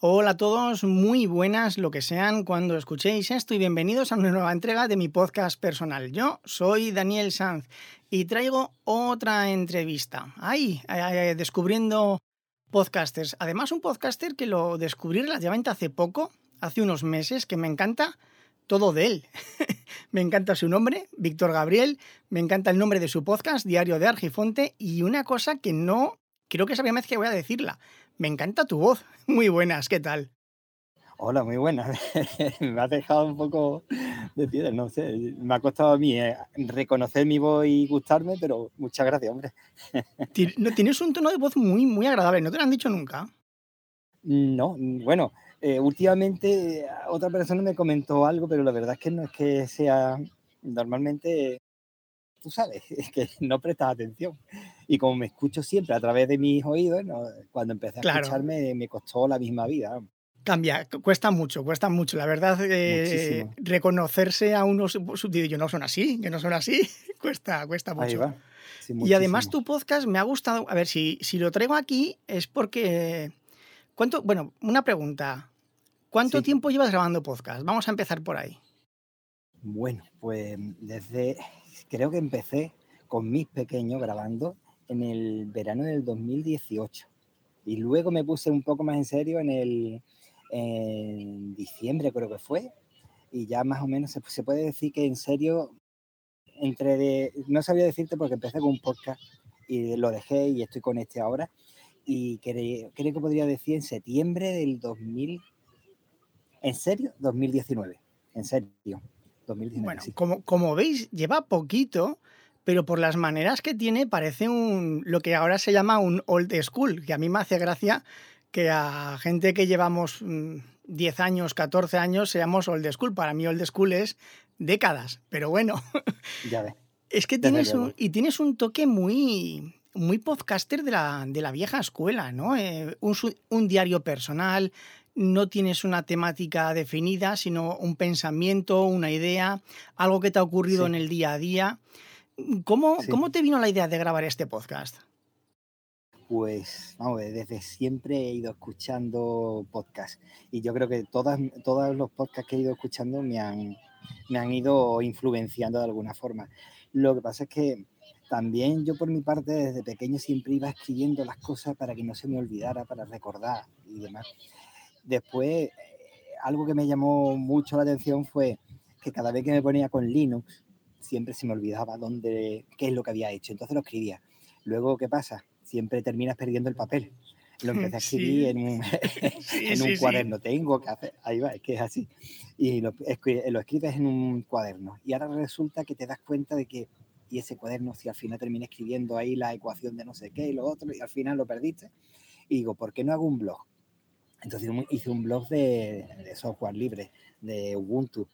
Hola a todos, muy buenas lo que sean cuando escuchéis esto y bienvenidos a una nueva entrega de mi podcast personal. Yo soy Daniel Sanz y traigo otra entrevista. Ahí, descubriendo podcasters. Además, un podcaster que lo descubrí relativamente hace poco, hace unos meses, que me encanta todo de él. me encanta su nombre, Víctor Gabriel, me encanta el nombre de su podcast, Diario de Argifonte, y una cosa que no, creo que es la que voy a decirla. Me encanta tu voz. Muy buenas, ¿qué tal? Hola, muy buenas. me has dejado un poco de piedra, no sé. Me ha costado a mí eh, reconocer mi voz y gustarme, pero muchas gracias, hombre. Tienes un tono de voz muy, muy agradable, ¿no te lo han dicho nunca? No, bueno, eh, últimamente otra persona me comentó algo, pero la verdad es que no es que sea normalmente tú sabes, es que no prestas atención. Y como me escucho siempre a través de mis oídos, cuando empecé a escucharme me costó la misma vida. Cambia, cuesta mucho, cuesta mucho. La verdad, eh, reconocerse a unos subtítulos, yo no son así, que no son así, cuesta, cuesta mucho. y además tu podcast me ha gustado, a ver, si, si lo traigo aquí es porque, ¿cuánto? Bueno, una pregunta, ¿cuánto tiempo llevas grabando podcast? Vamos a empezar por ahí. Bueno, pues desde creo que empecé con mis pequeños grabando en el verano del 2018 y luego me puse un poco más en serio en el en diciembre creo que fue. Y ya más o menos se, puede decir que en serio entre de, no sabía decirte porque empecé con un podcast y lo dejé y estoy con este ahora. Y creo, creo que podría decir en septiembre del 2000 en serio 2019 en serio bueno, como, como veis, lleva poquito, pero por las maneras que tiene parece un lo que ahora se llama un old school, que a mí me hace gracia que a gente que llevamos 10 mm, años, 14 años, seamos old school. Para mí old school es décadas, pero bueno. Ya ve. Es que tienes un, y tienes un toque muy, muy podcaster de la, de la vieja escuela, ¿no? Eh, un, un, diario personal, no tienes una temática definida, sino un pensamiento, una idea, algo que te ha ocurrido en el día a día. ¿Cómo, ¿Cómo, te vino la idea de grabar este podcast? Pues, vamos, desde siempre he ido escuchando podcasts y yo creo que todas, todos los podcasts que he ido escuchando me han, me han ido influenciando de alguna forma. Lo que pasa es que también yo por mi parte desde pequeño siempre iba escribiendo las cosas para que no se me olvidara, para recordar y demás. Después, eh, algo que me llamó mucho la atención fue que cada vez que me ponía con Linux, siempre se me olvidaba dónde, qué es lo que había hecho. Entonces lo escribía. Luego, ¿qué pasa? Siempre terminas perdiendo el papel. Lo empecé a escribir en un, en un cuaderno. Tengo que hacer, ahí va, es que es así. Y lo, lo escribes en un cuaderno. Y ahora resulta que te das cuenta de que, y ese cuaderno, si al final terminé escribiendo ahí la ecuación de no sé qué y lo otro, y al final lo perdiste, y digo, ¿por qué no hago un blog? Entonces hice un blog de, software libre, de Ubuntu.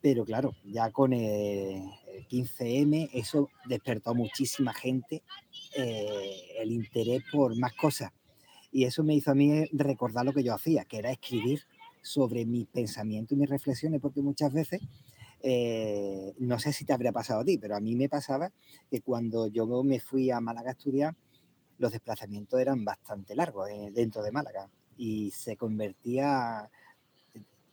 Pero claro, ya con el 15M eso despertó a muchísima gente eh, el interés por más cosas. Y eso me hizo a mí recordar lo que yo hacía, que era escribir sobre mis pensamientos y mis reflexiones, porque muchas veces, eh, no sé si te habría pasado a ti, pero a mí me pasaba que cuando yo me fui a Málaga a estudiar, los desplazamientos eran bastante largos eh, dentro de Málaga y se convertía,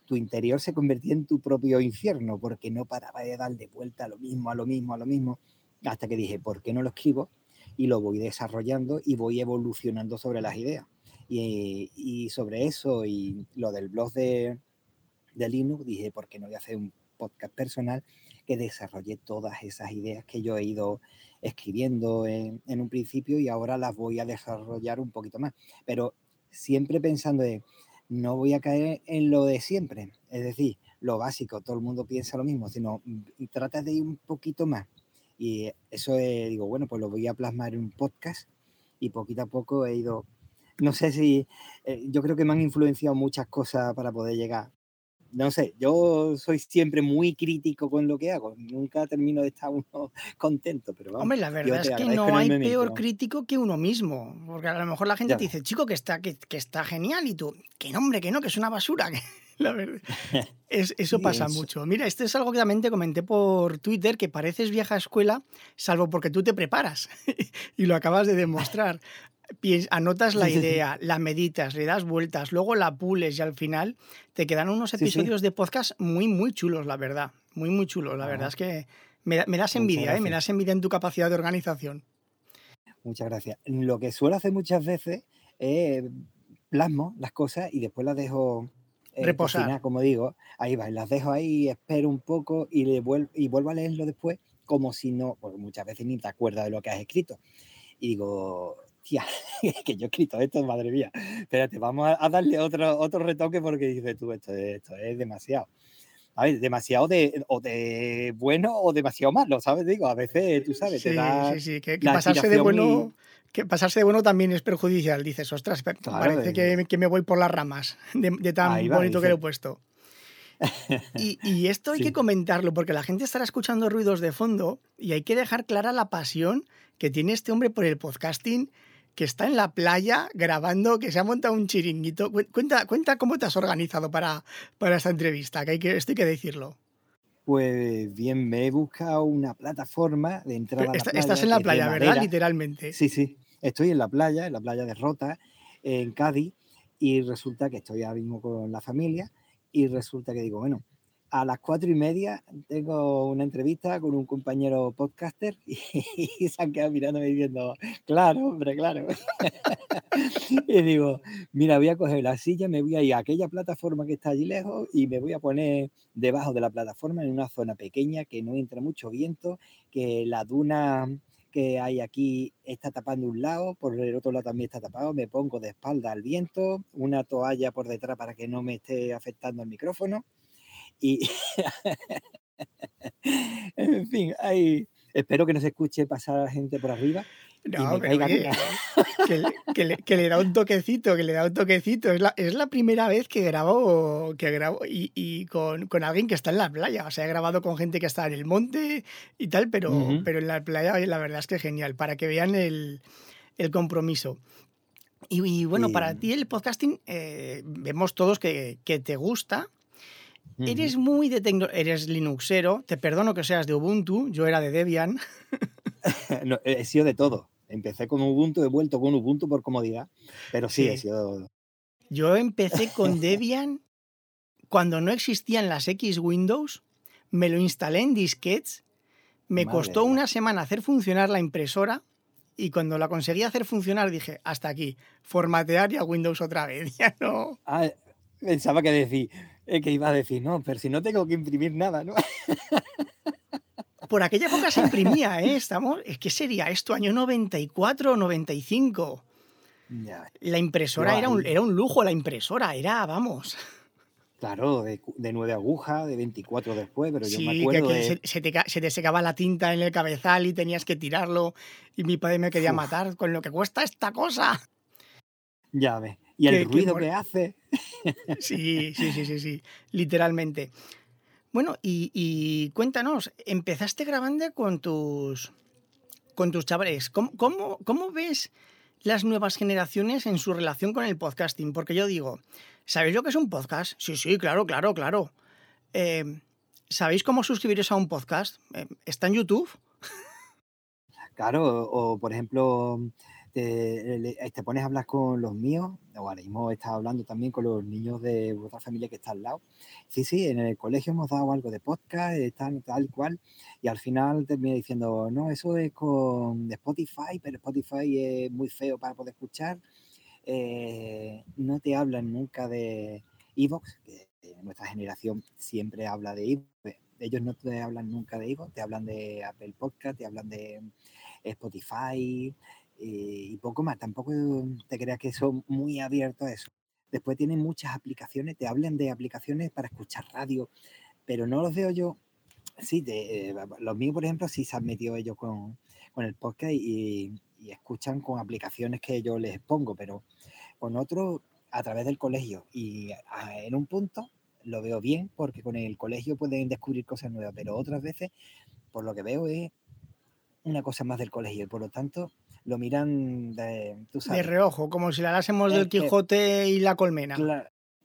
tu interior se convertía en tu propio infierno porque no paraba de darle vuelta a lo mismo, a lo mismo, a lo mismo, hasta que dije, ¿por qué no lo escribo? Y lo voy desarrollando y voy evolucionando sobre las ideas. Y, sobre eso y lo del blog de, de Linux, dije, ¿por qué no voy a hacer un podcast personal que desarrolle todas esas ideas que yo he ido escribiendo en, en, un principio y ahora las voy a desarrollar un poquito más. Pero siempre pensando de, no voy a caer en lo de siempre, es decir, lo básico, todo el mundo piensa lo mismo, sino mm, trata de ir un poquito más. Y eso digo, bueno, pues lo voy a plasmar en un podcast y poquito a poco he ido, no sé si, eh, yo creo que me han influenciado muchas cosas para poder llegar no sé, yo soy siempre muy crítico con lo que hago. Nunca termino de estar uno contento, pero Hombre, la verdad es que no hay peor crítico que uno mismo. Porque a lo mejor la gente te dice, chico, que está, que, está genial, y tú, que nombre, que no, que es una basura. la verdad. Es, eso pasa mucho. Mira, esto es algo que también te comenté por Twitter, que pareces vieja escuela, salvo porque tú te preparas y lo acabas de demostrar. Anotas la idea, la meditas, le das vueltas, luego la pules y al final te quedan unos episodios de podcast muy, muy chulos, la verdad. Muy, muy chulos. La verdad es que me, das envidia, ¿eh? me das envidia en tu capacidad de organización. Muchas gracias. Lo que suelo hacer muchas veces es plasmo las cosas y después las dejo eh, reposar. como digo, ahí va, las dejo ahí, espero un poco y, le vuelvo, y vuelvo a leerlo después como si no, porque muchas veces ni te acuerdas de lo que has escrito. Y digo, que yo he escrito esto, madre mía, espérate, vamos a, darle otro, otro retoque porque dices tú, esto, esto es demasiado. A ver, demasiado de, o de bueno o demasiado malo, ¿sabes? Digo, a veces, tú sabes, sí, sí, sí, que, pasarse de bueno... Que pasarse de bueno también es perjudicial, dices, ostras, parece que, me voy por las ramas de, tan bonito que lo he puesto. Y, y, esto hay que comentarlo porque la gente estará escuchando ruidos de fondo y hay que dejar clara la pasión que tiene este hombre por el podcasting que está en la playa grabando, que se ha montado un chiringuito. Cuenta, cuenta cómo te has organizado para, para esta entrevista, que, hay que esto hay que decirlo. Pues bien, me he buscado una plataforma de entrada a la playa. Estás en la playa, ¿verdad? Literalmente. Sí, sí. Estoy en la playa, en la playa de Rota, en Cádiz, y resulta que estoy ahora mismo con la familia, y resulta que digo, bueno, a las cuatro y media tengo una entrevista con un compañero podcaster y, se han quedado mirándome diciendo, claro, hombre, claro. y digo, mira, voy a coger la silla, me voy a ir a aquella plataforma que está allí lejos y me voy a poner debajo de la plataforma en una zona pequeña que no entra mucho viento, que la duna que hay aquí está tapando un lado, por el otro lado también está tapado, me pongo de espalda al viento, una toalla por detrás para que no me esté afectando el micrófono y en fin, hay, espero que no se escuche pasar a la gente por arriba. No, que, le, da un toquecito, que le da un toquecito. Es la, es la primera vez que grabo, que grabo y, con, alguien que está en la playa. O sea, he grabado con gente que está en el monte y tal, pero, pero en la playa la verdad es que es genial, para que vean el, compromiso. Y, bueno, para ti el podcasting, eh, vemos todos que, que te gusta. Eres muy de eres Linuxero, te perdono que seas de Ubuntu, yo era de Debian. he sido de todo. Empecé con Ubuntu, he vuelto con Ubuntu por comodidad, pero sí, he sido... Yo empecé con Debian cuando no existían las X Windows, me lo instalé en disquetes, me costó una semana hacer funcionar la impresora y cuando la conseguí hacer funcionar dije, hasta aquí, formatear y a Windows otra vez, ya no... Ah, pensaba que decir, es que iba a decir, no, pero si no tengo que imprimir nada, ¿no? Por aquella época se imprimía, ¿eh? Estamos, es que sería esto, año 94 o 95. La impresora era un, era un lujo, la impresora, era, vamos. Claro, de, nueve agujas, de 24 después, pero yo me acuerdo que, se, se, te, se, te, secaba la tinta en el cabezal y tenías que tirarlo y mi padre me quería matar con lo que cuesta esta cosa. Ya ves. Y el ruido que hace. Sí, sí, sí, sí, sí, literalmente. Bueno, y, cuéntanos, empezaste grabando con tus, con tus chavales. ¿Cómo, cómo, ves las nuevas generaciones en su relación con el podcasting? Porque yo digo, ¿sabéis lo que es un podcast? Sí, sí, claro, claro, claro. Eh, ¿Sabéis cómo suscribiros a un podcast? Eh, ¿Está en YouTube? Claro, o por ejemplo, te, te, pones a hablar con los míos, o ahora mismo estás hablando también con los niños de otra familia que está al lado. Sí, sí, en el colegio hemos dado algo de podcast, están tal cual, y al final termina diciendo, no, eso es con Spotify, pero Spotify es muy feo para poder escuchar. Eh, no te hablan nunca de Evox, que nuestra generación siempre habla de Evox. Ellos no te hablan nunca de Evox, te hablan de Apple Podcast, te hablan de Spotify, eh, y poco más. Tampoco te creas que son muy abiertos a eso. Después tienen muchas aplicaciones, te hablan de aplicaciones para escuchar radio, pero no los veo yo. Sí, eh, los míos, por ejemplo, sí se han metido ellos con, con el podcast y, escuchan con aplicaciones que yo les pongo, pero con otros a través del colegio. Y en un punto lo veo bien porque con el colegio pueden descubrir cosas nuevas, pero otras veces, por lo que veo, es una cosa más del colegio y por lo tanto lo miran de, de reojo, como si la hablásemos del Quijote y la colmena.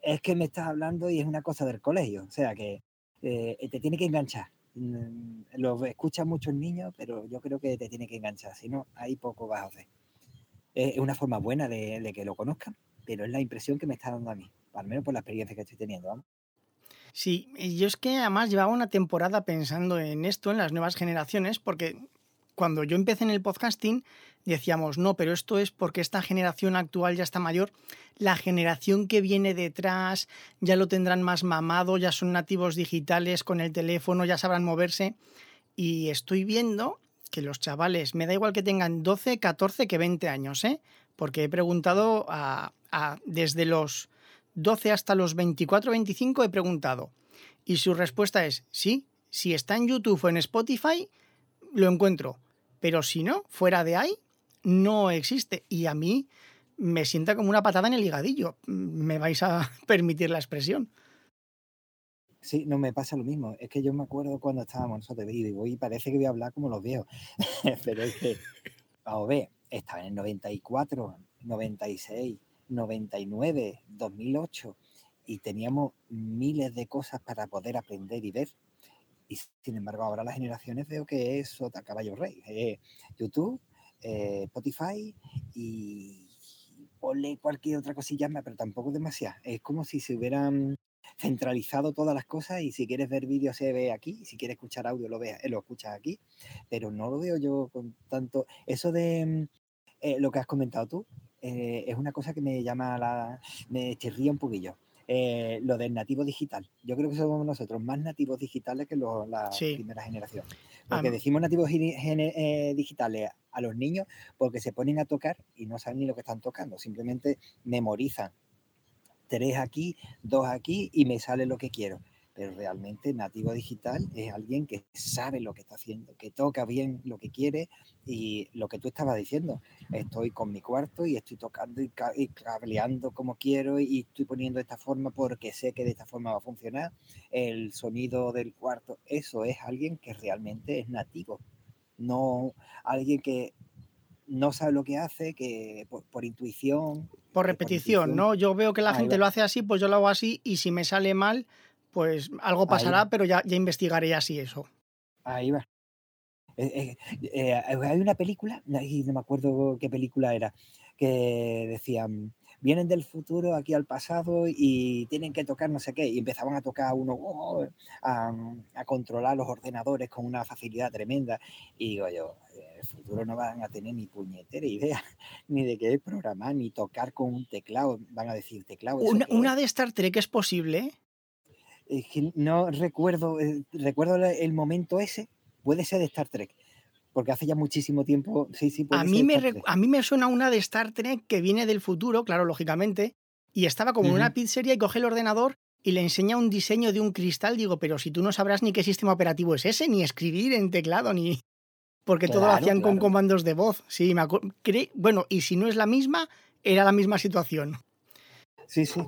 es que me estás hablando y es una cosa del colegio, o sea que eh, te tiene que enganchar. Mm, lo escuchan muchos niños, pero yo creo que te tiene que enganchar, si no, ahí poco vas a hacer. es una forma buena de, que lo conozcan, pero es la impresión que me está dando a mí, al menos por la experiencia que estoy teniendo. Sí, yo es que además llevaba una temporada pensando en esto, en las nuevas generaciones, porque cuando yo empecé en el podcasting decíamos, no, pero esto es porque esta generación actual ya está mayor, la generación que viene detrás ya lo tendrán más mamado, ya son nativos digitales con el teléfono, ya sabrán moverse. Y estoy viendo que los chavales, me da igual que tengan 12, 14 que 20 años, ¿eh? porque he preguntado a, desde los 12 hasta los 24, 25 he preguntado. Y su respuesta es, sí, si está en YouTube o en Spotify, lo encuentro. Pero si no, fuera de ahí, no existe. Y a mí me sienta como una patada en el higadillo. Me vais a permitir la expresión. Sí, no me pasa lo mismo. Es que yo me acuerdo cuando estábamos nosotros y digo, y parece que voy a hablar como los viejos. Pero es que, vamos a ver, estaba en el 94, 96, 99, 2008 y teníamos miles de cosas para poder aprender y ver. Y sin embargo, ahora las generaciones veo que es otra caballo rey. Eh, YouTube, eh, Spotify y ponle cualquier otra cosilla más, pero tampoco demasiado. Es como si se hubieran centralizado todas las cosas y si quieres ver vídeo se ve aquí, si quieres escuchar audio lo, ve, lo escuchas aquí, pero no lo veo yo con tanto... Eso de mm, eh, lo que has comentado tú eh, es una cosa que me llama la... me chirría un poquillo. Eh, lo del nativo digital. Yo creo que somos nosotros más nativos digitales que la primera generación. Porque decimos nativos digitales a los niños porque se ponen a tocar y no saben ni lo que están tocando, simplemente memorizan tres aquí, dos aquí y me sale lo que quiero. Pero realmente nativo digital es alguien que sabe lo que está haciendo, que toca bien lo que quiere y lo que tú estabas diciendo. Estoy con mi cuarto y estoy tocando y, cableando como quiero y estoy poniendo esta forma porque sé que de esta forma va a funcionar. El sonido del cuarto, eso es alguien que realmente es nativo. No alguien que no sabe lo que hace, que por, intuición. Por repetición, ¿no? Yo veo que la gente lo hace así, pues yo lo hago así y si me sale mal, pues algo pasará, pero ya, ya investigaré así eso. Ahí va. Eh, eh, eh, hay una película, no me acuerdo qué película era, que decían, vienen del futuro aquí al pasado y tienen que tocar no sé qué, y empezaban a tocar uno, oh, a, a, controlar los ordenadores con una facilidad tremenda, y digo yo, el futuro no van a tener ni puñetera idea ni de qué programar, ni tocar con un teclado. Van a decir teclado. Una, de Star Trek es posible. Es que no recuerdo, eh, recuerdo el momento ese, puede ser de Star Trek, porque hace ya muchísimo tiempo. Sí, sí, a, mí me a mí me suena una de Star Trek que viene del futuro, claro, lógicamente, y estaba como en una pizzería y coge el ordenador y le enseña un diseño de un cristal. Digo, pero si tú no sabrás ni qué sistema operativo es ese, ni escribir en teclado, ni porque todo lo hacían con comandos de voz. Sí, me Bueno, y si no es la misma, era la misma situación. Sí, sí,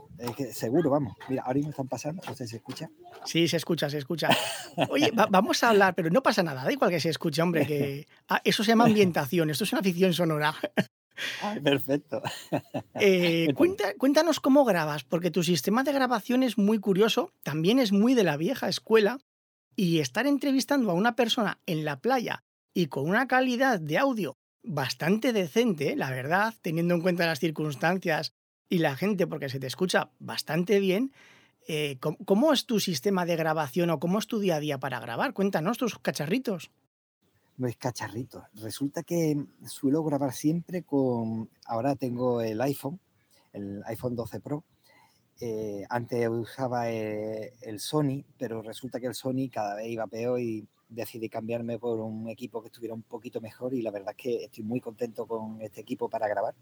seguro, vamos. Mira, ahora mismo están pasando, ¿usted se escucha? Sí, se escucha, se escucha. Oye, vamos a hablar, pero no pasa nada, da igual que se escuche, hombre, que ah, eso se llama ambientación, esto es una ficción sonora. perfecto. Eh, cuéntanos cómo grabas, porque tu sistema de grabación es muy curioso, también es muy de la vieja escuela, y estar entrevistando a una persona en la playa y con una calidad de audio bastante decente, la verdad, teniendo en cuenta las circunstancias y la gente, porque se te escucha bastante bien. Eh, ¿cómo, es tu sistema de grabación o cómo es tu día a día para grabar? Cuéntanos tus cacharritos. Pues cacharritos. Resulta que suelo grabar siempre con. Ahora tengo el iPhone, el iPhone 12 Pro. Eh, antes usaba eh, el Sony, pero resulta que el Sony cada vez iba peor y decidí cambiarme por un equipo que estuviera un poquito mejor y la verdad es que estoy muy contento con este equipo para grabar.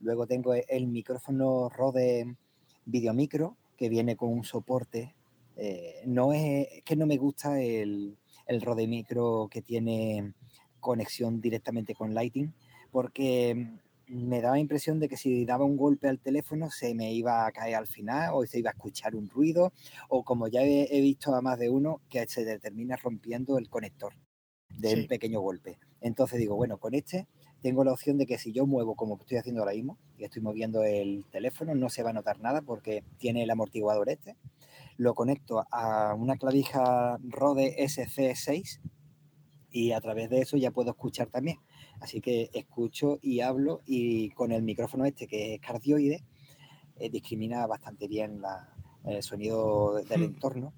Luego tengo el micrófono Rode Videomicro que viene con un soporte. Eh, no es, que no me gusta el, el Rode Micro que tiene conexión directamente con Lighting porque me daba la impresión de que si daba un golpe al teléfono se me iba a caer al final o se iba a escuchar un ruido o como ya he, visto a más de uno que se determina rompiendo el conector de un pequeño golpe. Entonces digo, bueno, con este tengo la opción de que si yo muevo como estoy haciendo ahora mismo y estoy moviendo el teléfono no se va a notar nada porque tiene el amortiguador este. Lo conecto a una clavija Rode SC6 y a través de eso ya puedo escuchar también. Así que escucho y hablo y con el micrófono este que es cardioide, eh, discrimina bastante bien el sonido del entorno.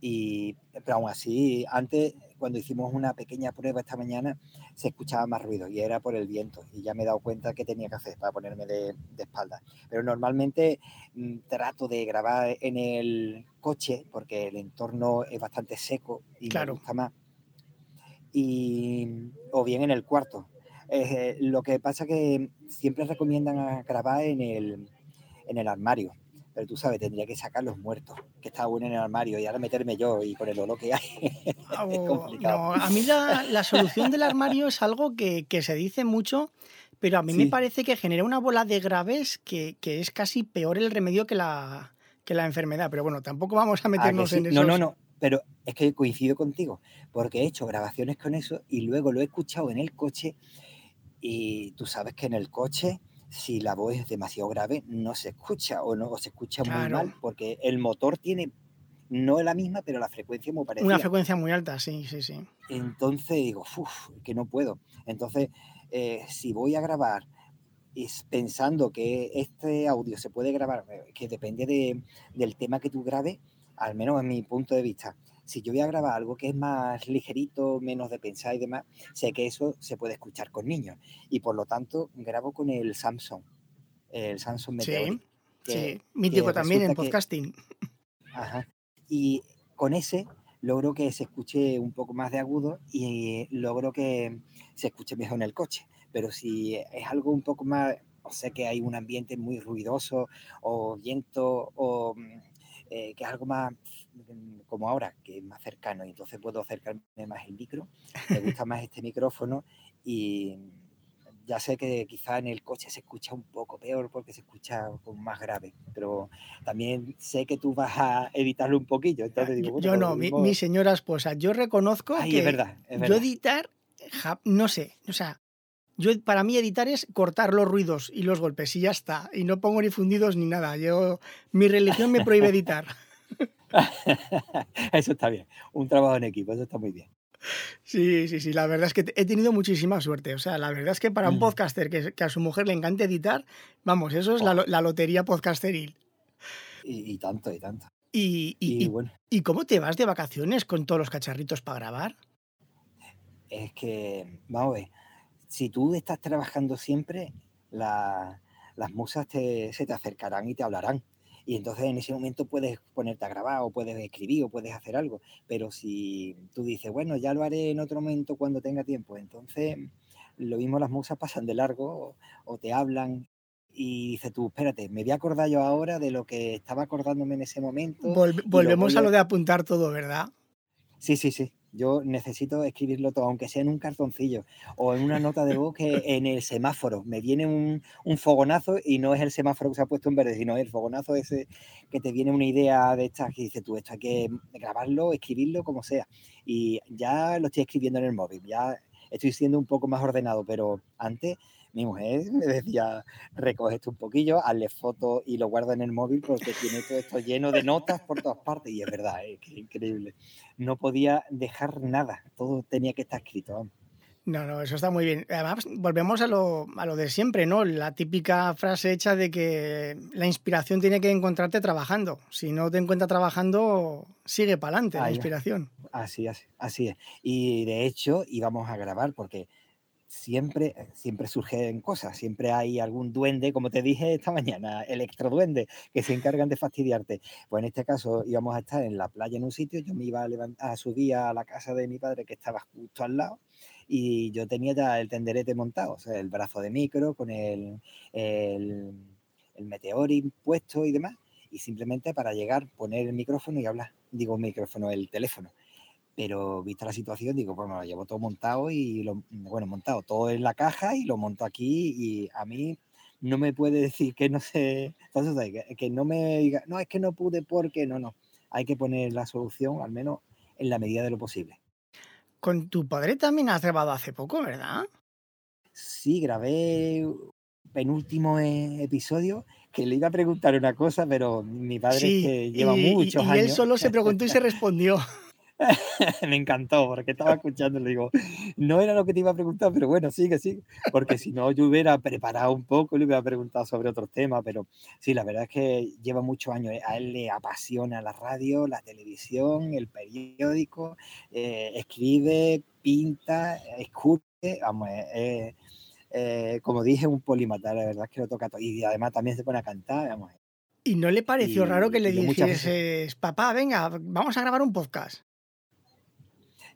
Y, pero aún así, antes, cuando hicimos una pequeña prueba esta mañana, se escuchaba más ruido y era por el viento. Y ya me he dado cuenta que tenía que hacer para ponerme de, de espalda. Pero normalmente mm, trato de grabar en el coche porque el entorno es bastante seco y me gusta más. Y, o bien en el cuarto. Eh, lo que pasa que siempre recomiendan grabar en el, en el armario pero tú sabes, tendría que sacar los muertos, que está bueno en el armario, y ahora meterme yo y con el olor que hay. Ah, no, a mí la, solución del armario es algo que, se dice mucho, pero a mí me parece que genera una bola de graves que, es casi peor el remedio que la, que la enfermedad. Pero bueno, tampoco vamos a ah, meternos en eso. No, no, no. Pero es que coincido contigo, porque he hecho grabaciones con eso y luego lo he escuchado en el coche y tú sabes que en el coche si la voz es demasiado grave, no se escucha o no se escucha muy mal, porque el motor tiene no es la misma, pero la frecuencia muy parecida. Una frecuencia muy alta, sí, sí, sí. Entonces digo, uff, que no puedo. Entonces, eh, si voy a grabar pensando que este audio se puede grabar, eh, que depende de, del tema que tú grabes, al menos en mi punto de vista, si yo voy a grabar algo que es más ligerito, menos de pensar y demás, sé que eso se puede escuchar con niños. Y por lo tanto, grabo con el Samsung, el Samsung Meteor. Sí, sí. mítico también en podcasting. ajá. Y con ese logro que se escuche un poco más de agudo y logro que se escuche mejor en el coche. Pero si es algo un poco más, o sea que hay un ambiente muy ruidoso o viento o mm, eh, que es algo más mm, como ahora, que es más cercano, y entonces puedo acercarme más el micro. Me gusta más este micrófono y ya sé que quizá en el coche se escucha un poco peor porque se escucha como más grave, pero también sé que tú vas a editarlo un poquillo. Entonces digo, yo no, mi, señora esposa, yo reconozco que es verdad, yo editar, no sé, o sea, yo, para mí editar es cortar los ruidos y los golpes y ya está. Y no pongo ni fundidos ni nada. Yo, mi religión me prohíbe editar. eso está bien. Un trabajo en equipo, eso está muy bien. Sí, sí, sí. La verdad es que he tenido muchísima suerte. O sea, la verdad es que para un mm. podcaster que, a su mujer le encanta editar, vamos, eso es la, lotería podcasteril. Y, tanto, y tanto. Y, y, ¿Y cómo te vas de vacaciones con todos los cacharritos para grabar? Es que, vamos a ver, si tú estás trabajando siempre, las musas se te acercarán y te hablarán. Y entonces en ese momento puedes ponerte a grabar o puedes escribir o puedes hacer algo. Pero si tú dices, bueno, ya lo haré en otro momento cuando tenga tiempo, entonces lo mismo las musas pasan de largo o, te hablan y dices tú, espérate, me voy a acordar yo ahora de lo que estaba acordándome en ese momento. volvemos a lo de apuntar todo, ¿verdad? Sí, sí, sí. Yo necesito escribirlo todo, aunque sea en un cartoncillo o en una nota de voz que en el semáforo me viene un, fogonazo y no es el semáforo que se ha puesto en verde, sino el fogonazo ese que te viene una idea de esta que dice tú, esto hay que grabarlo, escribirlo, como sea. Y ya lo estoy escribiendo en el móvil, ya estoy siendo un poco más ordenado, pero antes mi mujer me decía, recoge esto un poquillo, hazle fotos y lo guarda en el móvil porque tiene todo esto lleno de notas por todas partes. Y es verdad, es increíble. No podía dejar nada, todo tenía que estar escrito. No, no, eso está muy bien. Además, volvemos a lo, a lo de siempre, ¿no? La típica frase hecha de que la inspiración tiene que encontrarte trabajando. Si no te encuentra trabajando, sigue para adelante la inspiración. Así, así, así es. Y de hecho, íbamos a grabar porque siempre, eh, siempre surgen cosas, siempre hay algún duende, como te dije esta mañana, electroduende, que se encargan de fastidiarte. Pues en este caso íbamos a estar en la playa en un sitio, yo me iba a, levantar, a subir a la casa de mi padre que estaba justo al lado y yo tenía ya el tenderete montado, o sea, el brazo de micro con el, el, el meteorín puesto y demás, y simplemente para llegar, poner el micrófono y hablar, digo micrófono, el teléfono pero vista la situación, digo, pues me lo llevo todo montado y lo, bueno, montado todo en la caja y lo monto aquí y a mí no me puede decir que no sé, entonces que, no me diga, no, es que no pude porque, no, no, hay que poner la solución al menos en la medida de lo posible. Con tu padre también has grabado hace poco, ¿verdad? Sí, grabé penúltimo e, episodio que le iba a preguntar una cosa, pero mi padre que lleva muchos años. Y él solo se preguntó y se respondió. me encantó porque estaba escuchando, le digo, no era lo que te iba a preguntar, pero bueno, sigue, sigue, porque si no yo hubiera preparado un poco y le hubiera preguntado sobre otros temas, pero sí, la verdad es que lleva muchos años, a él le apasiona la radio, la televisión, el periódico, eh, escribe, pinta, escupe, vamos, eh, eh, como dije, un polimata, la verdad es que lo toca todo, y además también se pone a cantar, vamos. ¿Y no le pareció raro que le dijeses, papá, venga, vamos a grabar un podcast?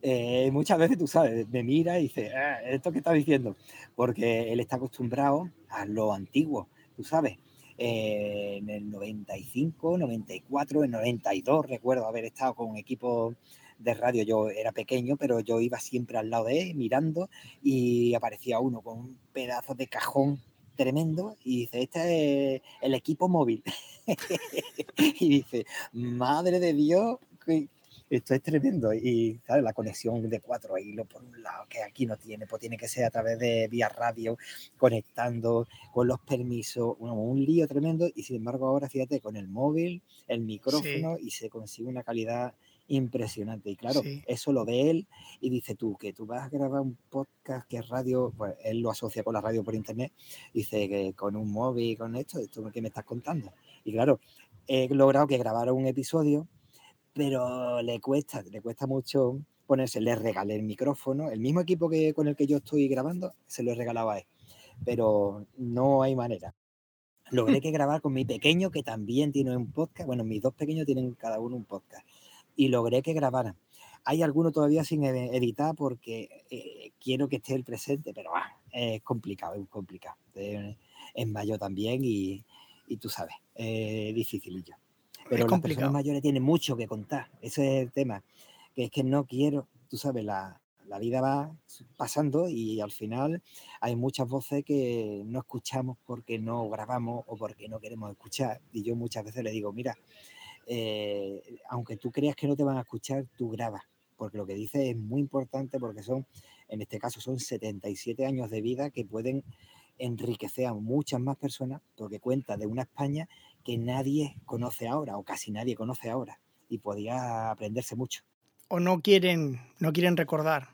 Eh, muchas veces, tú sabes, me mira y dice, ah, ¿esto que está diciendo? Porque él está acostumbrado a lo antiguo, tú sabes. Eh, en el 95, 94, en 92 recuerdo haber estado con un equipo de radio, yo era pequeño, pero yo iba siempre al lado de él mirando y aparecía uno con un pedazo de cajón tremendo y dice, este es el equipo móvil. y dice, madre de Dios, esto es tremendo. Y la conexión de cuatro hilos por un lado, que aquí no tiene, pues tiene que ser a través de vía radio, conectando con los permisos, un lío tremendo. Y sin embargo, ahora fíjate, con el móvil, el micrófono, y se consigue una calidad impresionante. Y claro, eso lo ve él y dice tú, que tú vas a grabar un podcast que es radio, pues él lo asocia con la radio por internet, dice que con un móvil, con esto, esto que me estás contando. Y claro, he logrado que grabara un episodio pero le cuesta, le cuesta mucho ponerse, le regalé el micrófono, el mismo equipo que con el que yo estoy grabando, se lo he regalado a él, pero no hay manera. Logré que grabar con mi pequeño, que también tiene un podcast, bueno, mis dos pequeños tienen cada uno un podcast, y logré que grabaran. Hay alguno todavía sin editar porque eh, quiero que esté el presente, pero ah, es complicado, es complicado. en mayo también y, y tú sabes, es dificilillo. Pero las personas mayores tienen mucho que contar. Ese es el tema. Que es que no quiero, tú sabes, la, la vida va pasando y al final hay muchas voces que no escuchamos porque no grabamos o porque no queremos escuchar. Y yo muchas veces le digo, mira, eh, aunque tú creas que no te van a escuchar, tú grabas, porque lo que dices es muy importante porque son, en este caso, son 77 años de vida que pueden enriquecer a muchas más personas porque cuenta de una España que nadie conoce ahora o casi nadie conoce ahora y podía aprenderse mucho. O no quieren, no quieren recordar.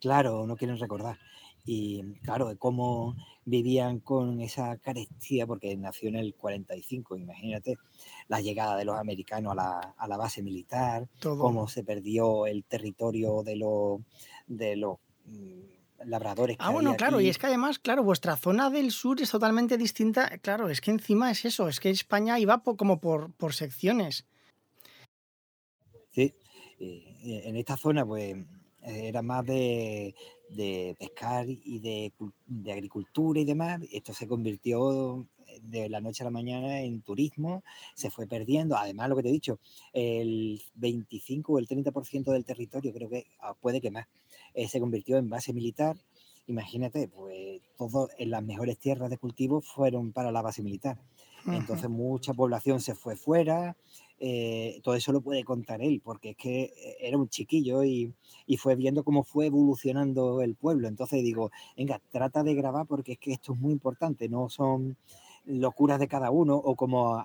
Claro, no quieren recordar. Y claro, de cómo vivían con esa carestía, porque nació en el 45, imagínate, la llegada de los americanos a la, a la base militar, cómo se perdió el territorio de los de los labradores. ah, bueno, claro, y es que además, claro, vuestra zona del sur es totalmente distinta. Claro, es que encima es eso, es que España iba como por, por secciones. Sí, eh, en esta zona, pues era más de, de pescar y de, de, agricultura y demás. Esto se convirtió de la noche a la mañana en turismo, se fue perdiendo. Además, lo que te he dicho, el 25 o el 30% del territorio, creo que ah, puede que más, eh, se convirtió en base militar. Imagínate, pues todo en las mejores tierras de cultivo fueron para la base militar. Entonces mucha población se fue fuera, eh, todo eso lo puede contar él, porque es que eh, era un chiquillo y, y, fue viendo cómo fue evolucionando el pueblo. Entonces digo, venga, trata de grabar porque es que esto es muy importante, no son locuras de cada uno o como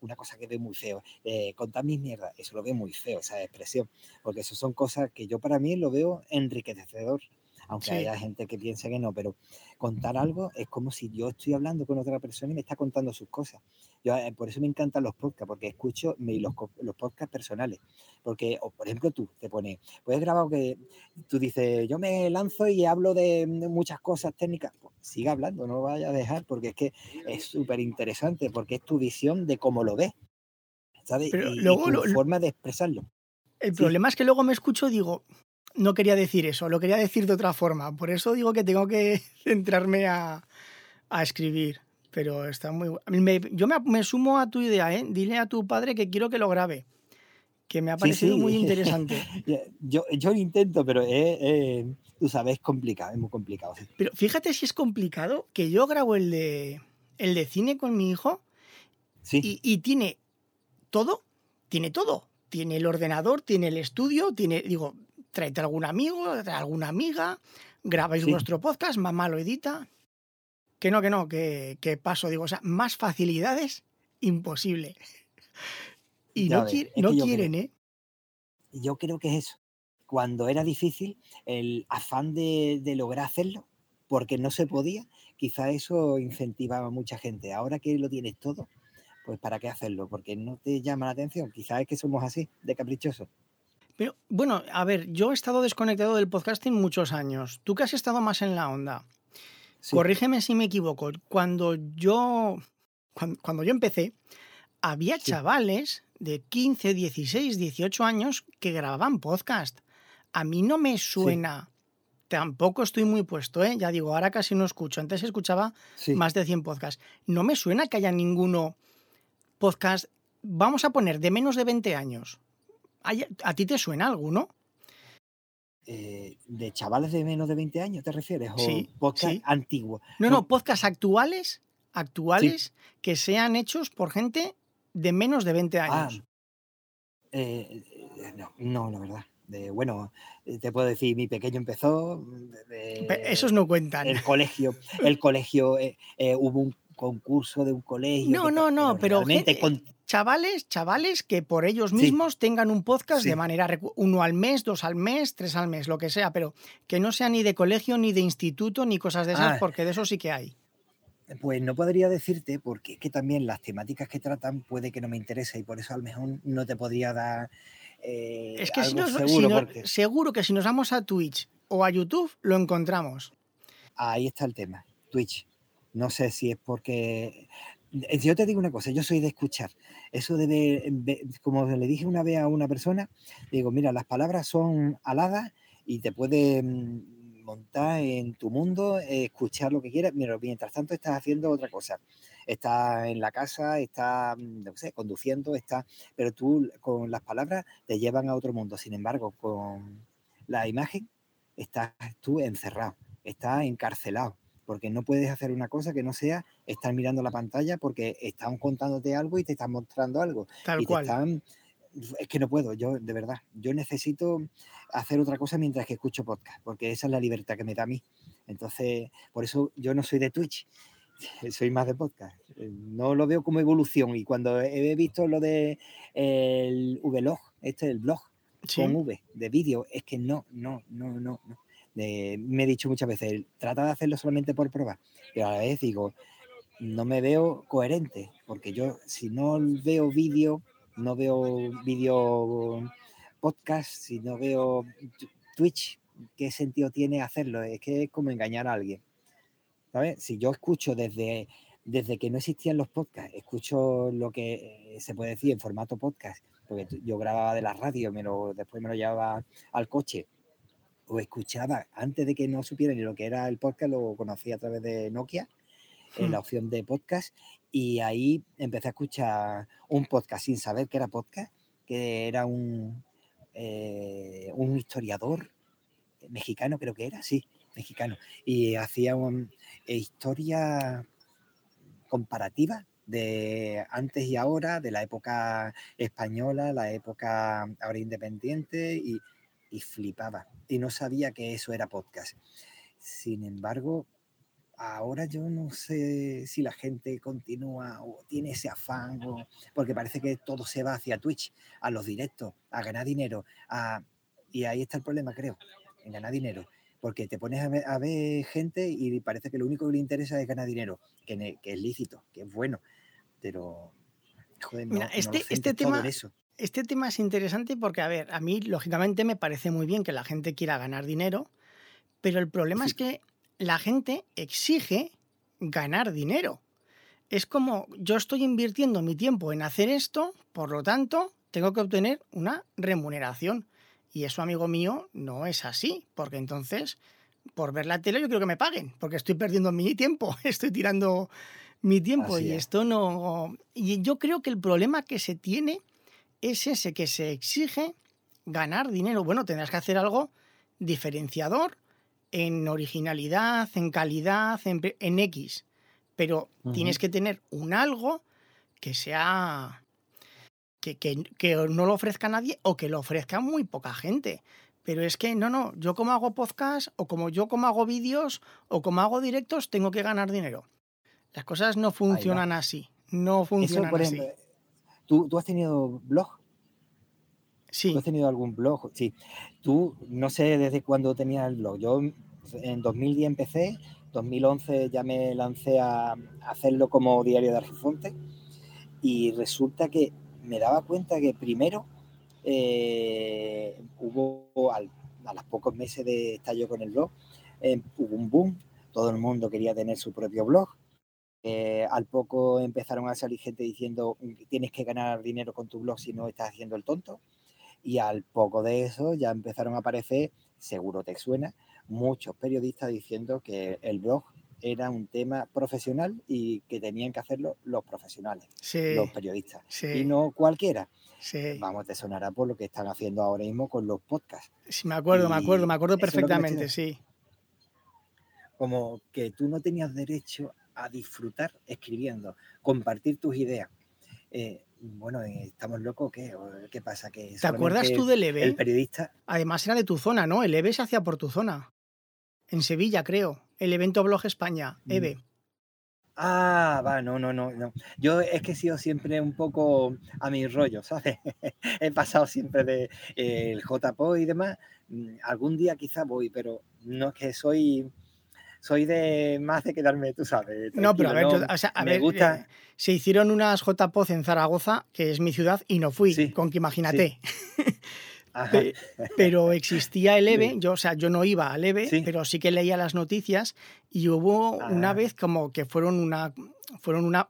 una cosa que ve muy feo, eh, contar mis mierdas, eso lo veo muy feo, esa expresión, porque eso son cosas que yo para mí lo veo enriquecedor, aunque haya gente que piense que no, pero contar algo es como si yo estoy hablando con otra persona y me está contando sus cosas. Yo, eh, por eso me encantan los podcasts, porque escucho los, los podcasts personales. Porque, o por ejemplo, tú te pones, puedes grabar que tú dices, yo me lanzo y hablo de muchas cosas técnicas. Pues, siga hablando, no vaya a dejar, porque es que es súper interesante, porque es tu visión de cómo lo ves. ¿Sabes? y, tu forma de expresarlo. El problema es que luego me escucho y digo, no quería decir eso, lo quería decir de otra forma. Por eso digo que tengo que centrarme a, escribir. Pero está muy. yo me, sumo a tu idea, ¿eh? Dile a tu padre que quiero que lo grabe. Que me ha parecido muy interesante. yo, yo intento, pero es, tú sabes, es complicado, es muy complicado. Pero fíjate si es complicado que yo grabo el de, el de cine con mi hijo y, y tiene todo, tiene todo. Tiene el ordenador, tiene el estudio, tiene, digo, tráete algún amigo, alguna amiga, grabáis vuestro podcast, mamá lo edita. Que no, que no, que, paso, digo, o sea, más facilidades, imposible. Y no, no quieren, ¿eh? yo creo que es eso. Cuando era difícil, el afán de, de lograr hacerlo, porque no se podía, quizá eso incentivaba a mucha gente. Ahora que lo tienes todo, pues ¿para qué hacerlo? Porque no te llama la atención. Quizás es que somos así, de caprichosos. Pero bueno, a ver, yo he estado desconectado del podcasting muchos años. Tú que has estado más en la onda. Corrígeme si me equivoco. Cuando yo, cuando, yo empecé, había chavales de 15, 16, 18 años que grababan podcast. A mí no me suena. Tampoco estoy muy puesto, ¿eh? Ya digo, ahora casi no escucho. Antes escuchaba más de 100 podcasts. No me suena que haya ninguno podcast, vamos a poner, de menos de 20 años. ¿A ti te suena alguno? Eh, ¿De chavales de menos de 20 años te refieres? ¿O sí, podcast antiguo? No, no, podcast actuales, actuales que sean hechos por gente de menos de 20 ah, años. Eh, no, no, la verdad. bueno, te puedo decir, mi pequeño empezó. Esos no cuentan. El colegio, el colegio, eh, hubo un concurso de un colegio. No, no, no, pero, chavales, chavales que por ellos mismos tengan un podcast de manera uno al mes, dos al mes, tres al mes, lo que sea, pero que no sea ni de colegio, ni de instituto, ni cosas de esas, ah. porque de eso sí que hay. Pues no podría decirte, porque es que también las temáticas que tratan puede que no me interese y por eso a lo mejor no te podría dar. Eh, es que seguro, seguro que si nos vamos a Twitch o a YouTube lo encontramos. Ahí está el tema, Twitch. No sé si es porque... Eh, yo te digo una cosa, yo soy de escuchar. Eso debe, como le dije una vez a una persona, digo, mira, las palabras son aladas y te pueden montar en tu mundo, escuchar lo que quieras, mientras tanto estás haciendo otra cosa. Estás en la casa, estás, mm, no sé, conduciendo, está pero tú con las palabras te llevan a otro mundo. Sin embargo, con la imagen estás tú encerrado, estás encarcelado porque no puedes hacer una cosa que no sea estar mirando la pantalla porque están contándote algo y te están mostrando algo. Tal cual. es que no puedo, yo de verdad, yo necesito hacer otra cosa mientras que escucho podcast, porque esa es la libertad que me da a mí. Entonces, por eso yo no soy de Twitch, soy más de podcast. No lo veo como evolución y cuando he visto lo de el Vlog, este el blog con V de vídeo, es que no, no, no, no, no me he dicho muchas veces, trata de hacerlo solamente por probar. Y a la vez digo, no me veo coherente, porque yo si no veo vídeo, no veo vídeo podcast, si no veo Twitch, ¿qué sentido tiene hacerlo? Es que es como engañar a alguien. ¿Sabes? Si yo escucho desde, desde que no existían los podcasts, escucho lo que se puede decir en formato podcast, porque yo grababa de la radio, me después me lo llevaba al coche o escuchaba antes de que no supiera ni lo que era el podcast, lo conocí a través de Nokia, en hmm. la opción de podcast, y ahí empecé a escuchar un podcast sin saber que era podcast, que era un, eh, un historiador mexicano, creo que era, sí, mexicano, y hacía una historia comparativa de antes y ahora, de la época española, la época ahora independiente, y y flipaba. Y no sabía que eso era podcast. Sin embargo, ahora yo no sé si la gente continúa o tiene ese afán, porque parece que todo se va hacia Twitch, a los directos, a ganar dinero. y ahí está el problema, creo, en ganar dinero. Porque te pones a ver, gente y parece que lo único que le interesa es ganar dinero, que, es lícito, que es bueno. Pero, joder, no, este, este tema, eso este tema es interesante porque, a ver, a mí lógicamente me parece muy bien que la gente quiera ganar dinero, pero el problema es que la gente exige ganar dinero. Es como yo estoy invirtiendo mi tiempo en hacer esto, por lo tanto, tengo que obtener una remuneración. Y eso, amigo mío, no es así, porque entonces, por ver la tele, yo quiero que me paguen, porque estoy perdiendo mi tiempo, estoy tirando mi tiempo y esto no... Y yo creo que el problema que se tiene es ese que se exige ganar dinero. Bueno, tendrás que hacer algo diferenciador en originalidad, en calidad, en, X. Pero tienes que tener un algo que sea. Que, que, no lo ofrezca nadie o que lo ofrezca muy poca gente. Pero es que no, no, yo como hago podcast o como yo como hago vídeos o como hago directos, tengo que ganar dinero. Las cosas no funcionan así. No funcionan así. ¿Tú, has tenido blog? Sí. ¿Tú has tenido algún blog? Sí. Tú, no sé desde cuándo tenías el blog. Yo en 2010 empecé, 2011 ya me lancé a hacerlo como diario de Argifonte y resulta que me daba cuenta que primero eh, hubo, a los pocos meses de estar yo con el blog, eh, hubo un boom, todo el mundo quería tener su propio blog. Eh, al poco empezaron a salir gente diciendo tienes que ganar dinero con tu blog si no estás haciendo el tonto. Y al poco de eso ya empezaron a aparecer, seguro te suena, muchos periodistas diciendo que el blog era un tema profesional y que tenían que hacerlo los profesionales, los periodistas, y no cualquiera. Vamos, te sonará por lo que están haciendo ahora mismo con los podcasts. Sí, me acuerdo, me acuerdo, me acuerdo perfectamente, sí. Como que tú no tenías derecho a disfrutar escribiendo, compartir tus ideas. Eh, bueno, ¿estamos locos qué? ¿Qué pasa? ¿Te acuerdas tú del EVE? El periodista... Además era de tu zona, ¿no? El EVE se hacía por tu zona. En Sevilla, creo. El evento Blog España, mm. EVE. Ah, va, no, no, no, no. Yo es que he sido siempre un poco a mi rollo, ¿sabes? he pasado siempre de eh, el JPO y demás. Mm, algún día quizá voy, pero no es que soy soy de más de quedarme, tú sabes. No, pero a ver, o sea, a me ver, gusta... Eh, se hicieron unas JPOZ en Zaragoza, que es mi ciudad, y no fui, con que imagínate. pero existía el EVE, yo, o sea, yo no iba al EVE, pero sí que leía las noticias y hubo una vez como que fueron una, fueron una,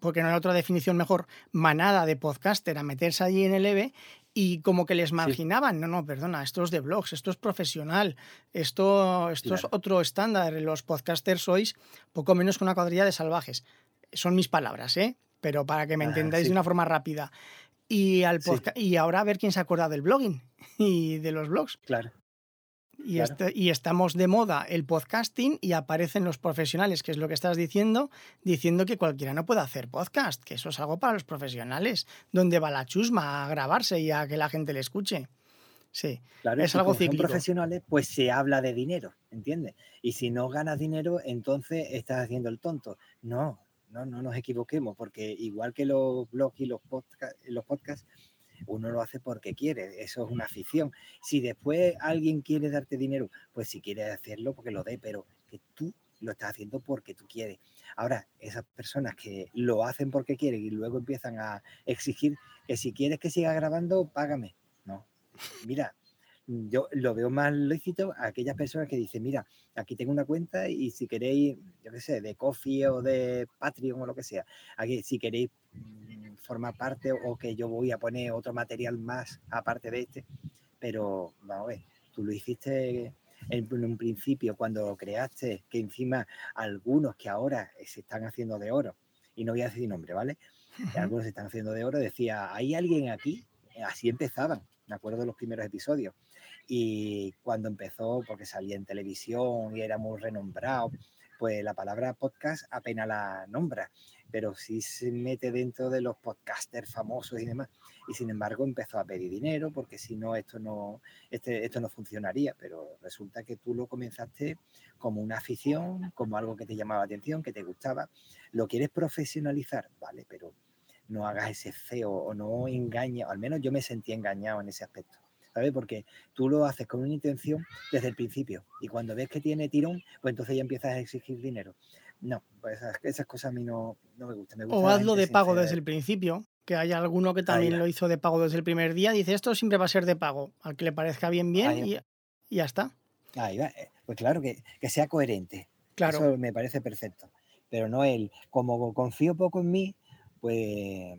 porque no hay otra definición mejor, manada de podcaster a meterse allí en el EVE y como que les marginaban. No, no, perdona, esto es de blogs, esto es profesional, esto, esto es otro estándar. Los podcasters sois poco menos que una cuadrilla de salvajes. Son mis palabras, ¿eh? Pero para que me entendáis de una forma rápida. Y, al y ahora a ver quién se acuerda del blogging y de los blogs. Claro. Y, este, y, estamos de moda el podcasting y aparecen los profesionales, que es lo que estás diciendo, diciendo que cualquiera no puede hacer podcast, que eso es algo para los profesionales, donde va la chusma a grabarse y a que la gente le escuche. Sí, claro, es algo cíclico. profesionales, pues se habla de dinero, ¿entiendes? Y si no ganas dinero, entonces estás haciendo el tonto. No, no, no nos equivoquemos, porque igual que los blogs y los, los podcasts, uno lo hace porque quiere, eso es una afición. Si después alguien quiere darte dinero, pues si quiere hacerlo, porque lo dé, pero que tú lo estás haciendo porque tú quieres. Ahora, esas personas que lo hacen porque quieren y luego empiezan a exigir que si quieres que siga grabando, págame. No. Mira, yo lo veo más lícito a aquellas personas que dicen, mira, aquí tengo una cuenta y si queréis, yo qué sé, de Coffee o de Patreon o lo que sea, aquí si queréis mm, formar parte o que yo voy a poner otro material más aparte de este, pero vamos a ver, tú lo hiciste en, un principio cuando creaste, que encima algunos que ahora se están haciendo de oro, y no voy a decir nombre, ¿vale? Algunos se están haciendo de oro, decía, ¿hay alguien aquí? Así empezaban, me acuerdo de los primeros episodios. Y cuando empezó, porque salía en televisión y era muy renombrado, pues la palabra podcast apenas la nombra, pero sí se mete dentro de los podcasters famosos y demás. Y sin embargo empezó a pedir dinero porque si no esto no, este, esto no funcionaría. Pero resulta que tú lo comenzaste como una afición, como algo que te llamaba la atención, que te gustaba. Lo quieres profesionalizar, vale, pero no hagas ese feo o no engañes, al menos yo me sentí engañado en ese aspecto. ¿Sabes? Porque tú lo haces con una intención desde el principio y cuando ves que tiene tirón, pues entonces ya empiezas a exigir dinero. No, pues esas, cosas a mí no, me gustan. o hazlo de pago desde el principio, que haya alguno que también lo hizo de pago desde el primer día, dice esto siempre va a ser de pago, al que le parezca bien, bien y, ya está. Ahí va. Eh, pues claro, que, sea coherente. Claro. Eso me parece perfecto. Pero no él, como confío poco en mí, pues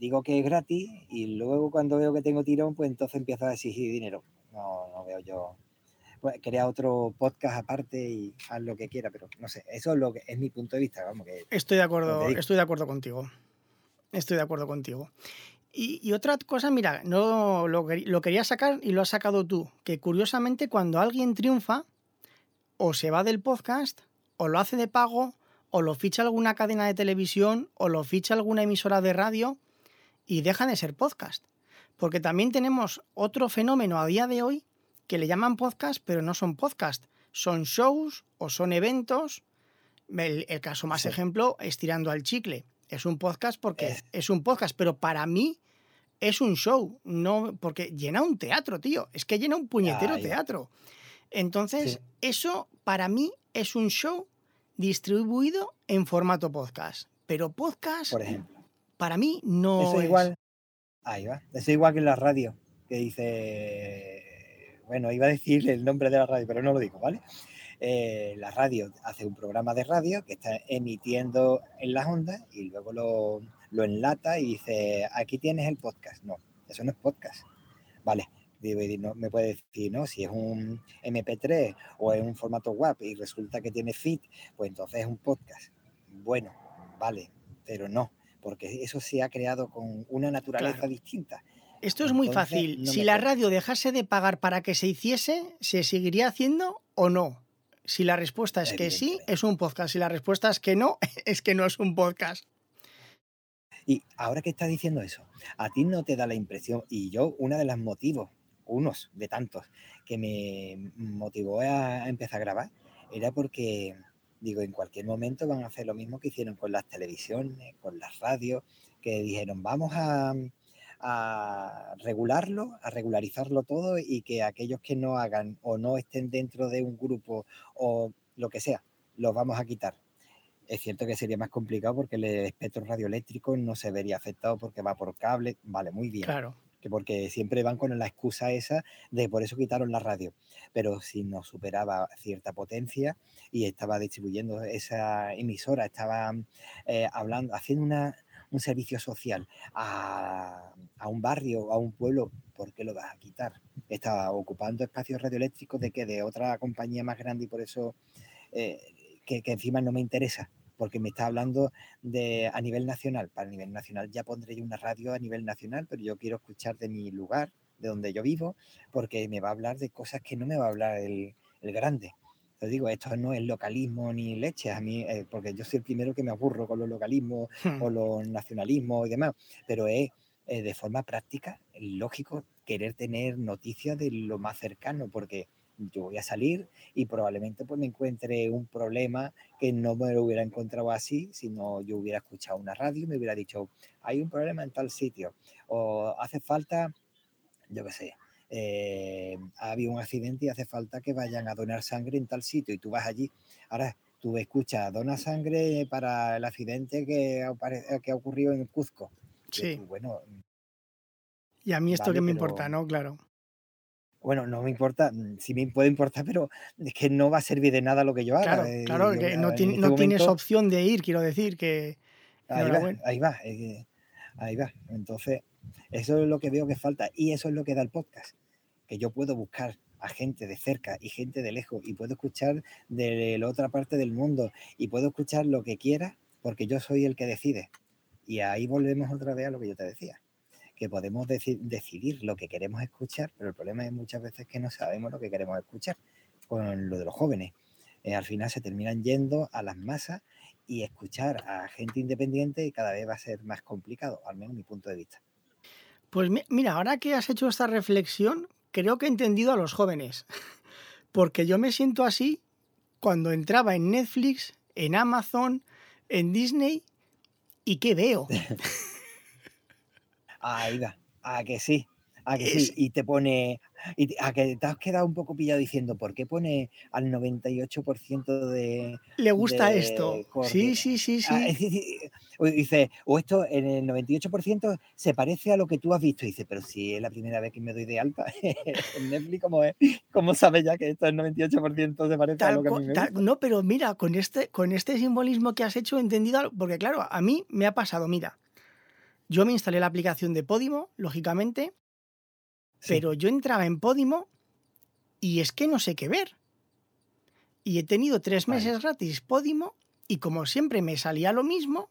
digo que es gratis y luego cuando veo que tengo tirón, pues entonces empiezo a exigir dinero. No, no veo yo. Pues, crea otro podcast aparte y haz lo que quiera, pero no sé, eso es lo que es mi punto de vista. Vamos, que, estoy de acuerdo, estoy de acuerdo contigo. Estoy de acuerdo contigo. Y, otra cosa, mira, no lo, lo quería sacar y lo has sacado tú, que curiosamente cuando alguien triunfa, o se va del podcast, o lo hace de pago, o lo ficha alguna cadena de televisión, o lo ficha alguna emisora de radio, y dejan de ser podcast. Porque también tenemos otro fenómeno a día de hoy que le llaman podcast, pero no son podcast. Son shows o son eventos. El, caso más ejemplo es Tirando al Chicle. Es un podcast porque es. un podcast, pero para mí es un show, no porque llena un teatro, tío. Es que llena un puñetero teatro. Entonces, eso para mí es un show distribuido en formato podcast. Pero podcast, por ejemplo, para mí no Eso es igual. Ahí va. Eso es igual que en la radio, que dice. Bueno, iba a decir el nombre de la radio, pero no lo digo, ¿vale? Eh, la radio hace un programa de radio que está emitiendo en las ondas y luego lo, lo enlata y dice, aquí tienes el podcast. No, eso no es podcast. Vale, me puede decir, ¿no? Si es un MP3 o es un formato web y resulta que tiene feed, pues entonces es un podcast. Bueno, vale, pero no, porque eso se ha creado con una naturaleza distinta. Esto es muy fácil. si la radio dejase de pagar para que se hiciese, ¿se seguiría haciendo o no? Si la respuesta es que sí, es un podcast. Si la respuesta es que no, es que no es un podcast. Y ahora que estás diciendo eso, a ti no te da la impresión, y yo, uno de los motivos unos de tantos, que me motivó a empezar a grabar, era porque, digo, en cualquier momento van a hacer lo mismo que hicieron con las televisiones, con las radios, que dijeron, vamos a, regularlo, a regularizarlo todo y que aquellos que no hagan o no estén dentro de un grupo o lo que sea, los vamos a quitar. Es cierto que sería más complicado porque el espectro radioeléctrico no se vería afectado porque va por cable, vale, muy bien. Claro que porque siempre van con la excusa esa de por eso quitaron la radio. Pero si no superaba cierta potencia y estaba distribuyendo esa emisora, estaba eh, hablando, haciendo una, un servicio social a, un barrio, a un pueblo, ¿por qué lo vas a quitar? Estaba ocupando espacios radioeléctricos de que de otra compañía más grande y por eso eh, que, que encima no me interesa porque me está hablando de a nivel nacional. Para el nivel nacional ya pondré yo una radio a nivel nacional, pero yo quiero escuchar de mi lugar, de donde yo vivo, porque me va a hablar de cosas que no me va a hablar el, grande. Te digo, esto no es localismo ni leche, a mí, eh, porque yo soy el primero que me aburro con los localismos hmm. o los nacionalismos y demás, pero es eh, de forma práctica, lógico, querer tener noticias de lo más cercano, porque yo voy a salir y probablemente pues me encuentre un problema que no me lo hubiera encontrado así, sino yo hubiera escuchado una radio y me hubiera dicho, hay un problema en tal sitio, o hace falta, yo qué sé, eh, ha habido un accidente y hace falta que vayan a donar sangre en tal sitio y tú vas allí. Ahora, tú escuchas, dona sangre para el accidente que, que ha ocurrido en Cuzco. Sí. bueno, y a mí esto que me importa, ¿no? Claro bueno, no me importa, mm, sí me puede importar, pero es que no va a servir de nada lo que yo haga. Claro, eh, claro, que no, este no tienes opción de ir, quiero decir que... Ahí va, ahí va, ahí va. Entonces, eso es lo que veo que falta y eso es lo que da el podcast, que yo puedo buscar a gente de cerca y gente de lejos y puedo escuchar de la otra parte del mundo y puedo escuchar lo que quiera porque yo soy el que decide. Y ahí volvemos otra vez a lo que yo te decía que podemos decidir lo que queremos escuchar, pero el problema es muchas veces que no sabemos lo que queremos escuchar con lo de los jóvenes. Eh, al final se terminan yendo a las masas y escuchar a gente independiente y cada vez va a ser más complicado, al menos mi punto de vista. Pues mira, ahora que has hecho esta reflexión, creo que he entendido a los jóvenes, porque yo me siento así cuando entraba en Netflix, en Amazon, en Disney, ¿y qué veo? Ahí va, a que sí, a que sí. Y te pone, y a que te has quedado un poco pillado diciendo, ¿por qué pone al 98% de... Le gusta esto. Sí, sí, sí, ah, sí. dice, o esto en el 98% se parece a lo que tú has visto. dice, pero si es la primera vez que me doy de alta en Netflix, ¿cómo, es? ¿cómo sabes ya que esto el 98% se parece a lo que a mí me gusta? No, pero mira, con este, con este simbolismo que has hecho he entendido, porque claro, a mí me ha pasado, mira, yo me instalé la aplicación de Podimo, lógicamente, pero yo entraba en Podimo y es que no sé qué ver. Y he tenido tres meses gratis Podimo y como siempre me salía lo mismo,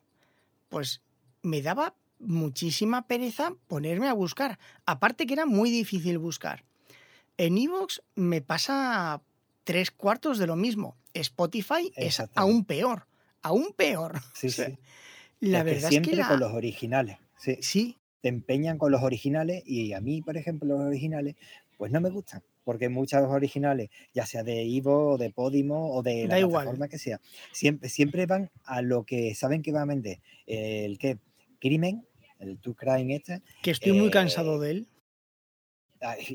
pues me daba muchísima pereza ponerme a buscar. Aparte que era muy difícil buscar. En Evox me pasa tres cuartos de lo mismo. Spotify es aún peor, aún peor. Sí, sí. La verdad es que con los originales. Sí. Te empeñan con los originales y a mí, por ejemplo, los originales, pues no me gustan. Porque muchos originales, ya sea de Ivo o de Podimo o de la plataforma que sea, siempre, siempre van a lo que saben que va a vender. El que crimen el True Crime este. Que estoy muy eh, cansado de él.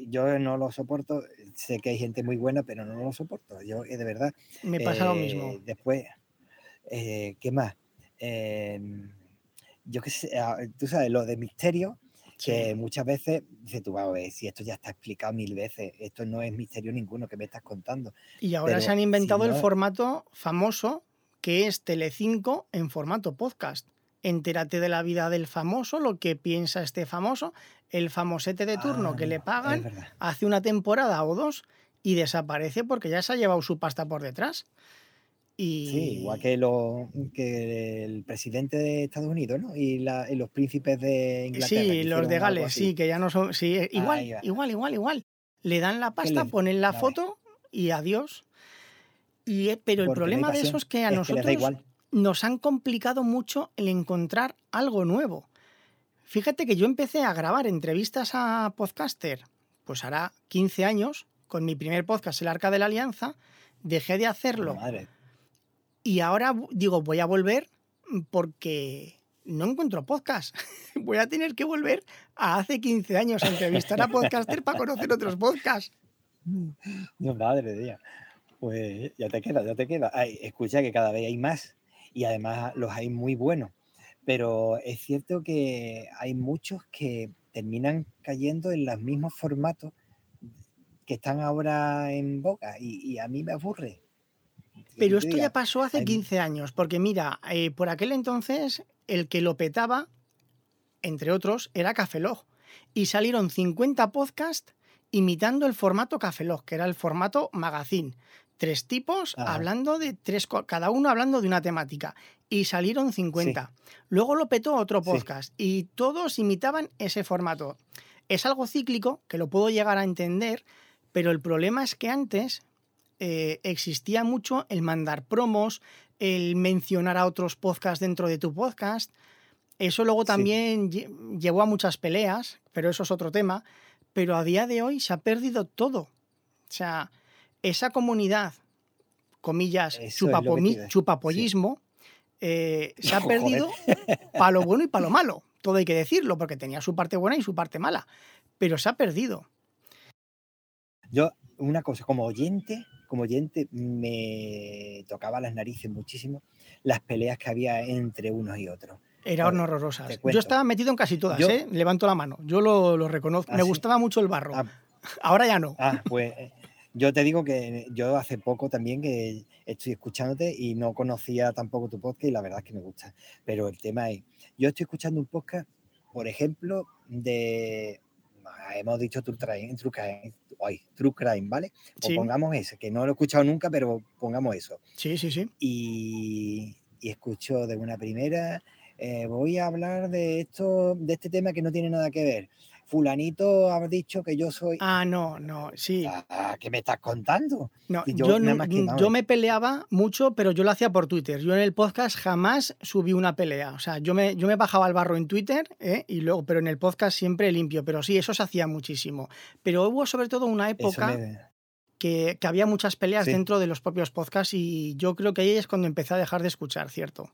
Yo no lo soporto, sé que hay gente muy buena, pero no lo soporto. Yo, eh, de verdad. Me pasa lo eh, mismo. Después, eh, ¿qué más? Em, yo qué sé, tú sabes, lo de misterio, que muchas veces dices tú, ver, si esto ya está explicado mil veces, esto no es misterio ninguno que me estás contando. Y ahora se han si inventado el formato famoso que es Telecinco en formato podcast. Entérate de la vida del famoso, lo que piensa este famoso, el famosete de turno que le Ah, pagan hace una temporada o dos y desaparece porque ya se ha llevado su pasta por detrás. Y Sí, igual que, lo, que el presidente de Estados Unidos, ¿no? Y, la- y los príncipes de Inglaterra. Sí, los de Gales, sí, que ya no son. Sí, eh, igual, igual, igual, igual. Le dan la pasta, ponen la foto y adiós. Y, eh, pero el Porque problema de eso es que a es nosotros igual. nos han complicado mucho el encontrar algo nuevo. Fíjate que yo empecé a grabar entrevistas a podcaster, pues hará 15 años, con mi primer podcast, El Arca de la Alianza, dejé de hacerlo Madre, y ahora digo, voy a volver porque no encuentro podcast. voy a tener que volver a hace 15 años a entrevistar a podcaster para conocer otros podcasts. no, madre mía. Pues ya te queda, ya te queda. Escucha que cada vez hay más y además los hay muy buenos. Pero es cierto que hay muchos que terminan cayendo en los mismos formatos que están ahora en boca y, y a mí me aburre. Pero esto ya pasó hace hay- 15 años, porque mira, eh, por aquel entonces el que lo petaba, entre otros, era Cafelog. Y salieron 50 podcasts imitando el formato Cafelog, que era el formato magazine. Tres tipos hablando de tres, cada uno hablando de una temática. Y salieron 50. Luego lo petó otro Sí. podcast y todos imitaban ese formato. Es algo cíclico, que lo puedo llegar a entender, pero el problema es que antes eh, existía mucho el mandar promos, el mencionar a otros podcasts dentro de tu podcast. Eso luego Sí. también lle- llevó a muchas peleas, pero eso es otro tema. Pero a día de hoy se ha perdido todo. O sea, esa comunidad, comillas, decir, chupapollismo, eh, se ha perdido para lo bueno y para lo malo. Todo hay que decirlo, porque tenía su parte buena y su parte mala. Pero se ha perdido. Yo, una cosa, como oyente, como oyente, me tocaba las narices muchísimo las peleas que había entre unos y otros. Eran horrorosas. Yo estaba metido en casi todas, Yo- ¿eh? Levanto la mano. Yo lo, lo reconozco. ¿Ah, Me sí? gustaba mucho el barro. Ah, Ahora ya no. ah, pues eh, yo te digo que yo hace poco también que estoy escuchándote y no conocía tampoco tu podcast y la verdad es que me gusta. Pero el tema es, yo estoy escuchando un podcast, por ejemplo, de, hemos dicho True Crime, True Crime, True Crime, ¿vale? O Sí. pongamos ese, que no lo he escuchado nunca, pero pongamos eso. Sí, sí, sí. y, y escucho de una primera, eh, voy a hablar de esto, de este tema que no tiene nada que ver. Fulanito ha dicho que yo soy. Ah, no, no, sí. Ah, ¿Qué me estás contando? No, yo, yo nu- nada más que, vamos. yo me peleaba mucho, pero yo lo hacía por Twitter. Yo en el podcast jamás subí una pelea. O sea, yo me, yo me bajaba al barro en Twitter, ¿eh? y luego, pero en el podcast siempre limpio. Pero sí, eso se hacía muchísimo. Pero hubo sobre todo una época me- que, que había muchas peleas Sí. dentro de los propios podcasts y yo creo que ahí es cuando empecé a dejar de escuchar, ¿cierto?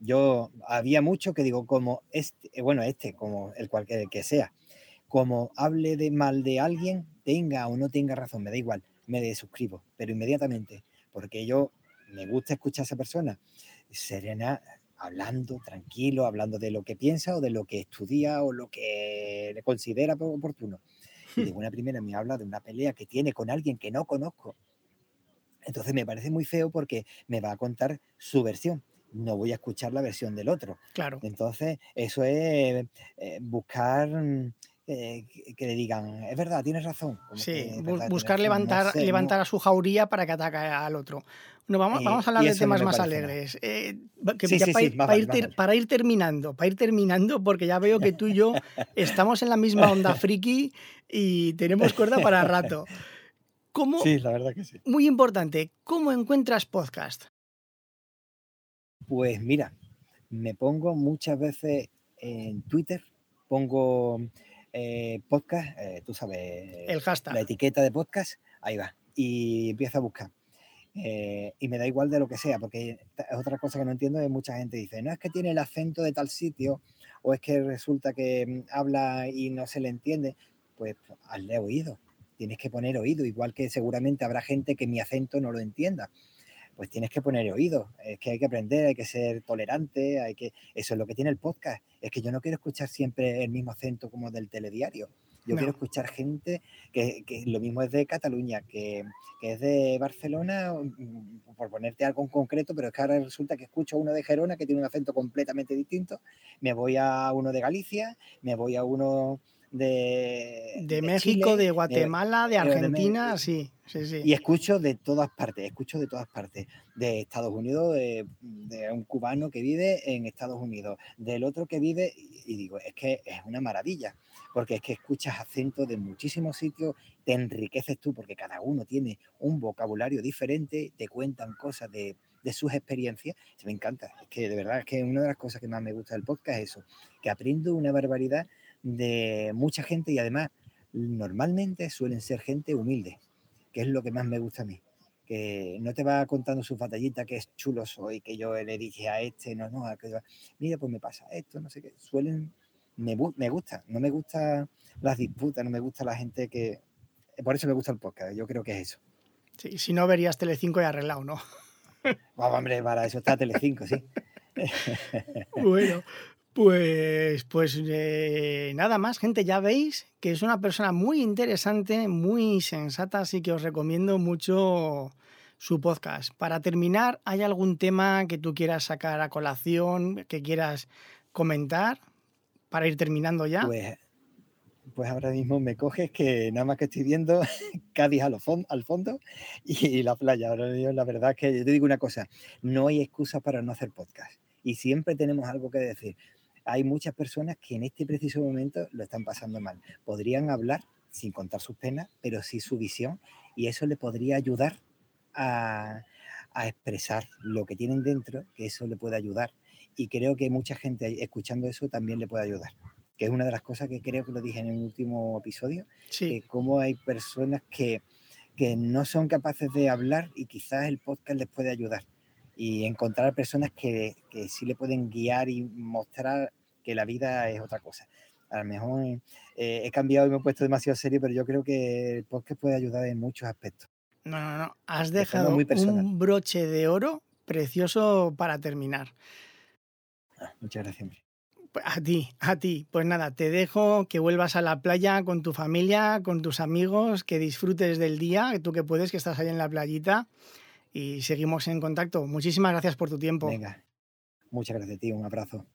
Yo había mucho que digo, como este, eh, bueno, este, como el cual el que sea, como hable de mal de alguien, tenga o no tenga razón, me da igual, me desuscribo, pero inmediatamente, porque yo me gusta escuchar a esa persona serena, hablando, tranquilo, hablando de lo que piensa o de lo que estudia o lo que le considera po- oportuno. Y de una primera me habla de una pelea que tiene con alguien que no conozco. Entonces me parece muy feo porque me va a contar su versión. No voy a escuchar la versión del otro. Claro. Entonces, eso es eh, buscar mm, eh, que- le digan, es verdad, tienes razón. Como Sí, que, "Es bu- verdad, tienes buscar razón", no levantar, sé, levantar a su jauría para que ataque al otro. No, vamos, Eh, vamos a hablar y de no temas más alegres. Eh, va- que Sí, ya sí, para, sí, ir ter- para ir terminando, para ir terminando, porque ya veo que tú y yo estamos en la misma onda friki y tenemos cuerda para rato. ¿Cómo, Sí, la verdad que sí. Muy importante, ¿cómo encuentras podcast? Pues mira, me pongo muchas veces en Twitter, pongo eh, podcast, eh, tú sabes, El la etiqueta de podcast, ahí va, y empiezo a buscar. Eh, y me da igual de lo que sea, porque es otra cosa que no entiendo es mucha gente dice, no es que tiene el acento de tal sitio, o es que resulta que mm, habla y no se le entiende, pues hazle oído, tienes que poner oído, igual que seguramente habrá gente que mi acento no lo entienda pues tienes que poner oído, es que hay que aprender, hay que ser tolerante, hay que eso es lo que tiene el podcast, es que yo no quiero escuchar siempre el mismo acento como del telediario. Yo quiero escuchar gente que, lo mismo es de Cataluña, que, es de Barcelona, mm, por ponerte algo en concreto, pero es que ahora resulta que escucho a uno de Gerona que tiene un acento completamente distinto, me voy a uno de Galicia, me voy a uno de, de, México, de Guatemala, de, Argentina, sí, sí, sí. Y escucho de todas partes, escucho de todas partes, de Estados Unidos, de, un cubano que vive en Estados Unidos, del otro que vive, y digo, es que es una maravilla, porque es que escuchas acentos de muchísimos sitios, te enriqueces tú, porque cada uno tiene un vocabulario diferente, te cuentan cosas de, de sus experiencias, me encanta, es que de verdad es que una de las cosas que más me gusta del podcast es eso, que aprendo una barbaridad de mucha gente y además normalmente suelen ser gente humilde, que es lo que más me gusta a mí. Que no te va contando su batallita, que es chulo soy, que yo le dije a este, no, no, mira, pues me pasa esto, no sé qué. Suelen, me, me gusta, no me gusta las disputas, no me gusta la gente que. Por eso me gusta el podcast, yo creo que es eso. Sí, si no verías Telecinco y arreglado, ¿no? Vamos, hombre, para eso está Telecinco, sí. bueno, pues, pues eh, nada más, gente, ya veis que es una persona muy interesante, muy sensata, así que os recomiendo mucho su podcast. Para terminar, ¿hay algún tema que tú quieras sacar a colación, que quieras comentar para ir terminando ya? Pues, pues ahora mismo me coges que nada más que estoy viendo Cádiz al, fondo y la playa. Ahora la verdad es que yo te digo una cosa, no hay excusa para no hacer podcast y siempre tenemos algo que decir hay muchas personas que en este preciso momento lo están pasando mal. Podrían hablar sin contar sus penas, pero sí su visión y eso le podría ayudar a, expresar lo que tienen dentro, que eso le puede ayudar. Y creo que mucha gente escuchando eso también le puede ayudar que es una de las cosas que creo que lo dije en el último episodio, que cómo hay personas que, que no son capaces de hablar y quizás el podcast les puede ayudar. Y encontrar personas que, que sí le pueden guiar y mostrar que la vida es otra cosa. A lo mejor eh, he cambiado y me he puesto demasiado serio, pero yo creo que el podcast puede ayudar en muchos aspectos. No, no, no. Has dejado un broche de oro precioso para terminar. Ah, muchas gracias. Pues a ti, a ti. Pues nada, te dejo que vuelvas a la playa con tu familia, con tus amigos, que disfrutes del día, tú que puedes, que estás ahí en la playita y seguimos en contacto. Muchísimas gracias por tu tiempo. Venga, muchas gracias, tío. Un abrazo.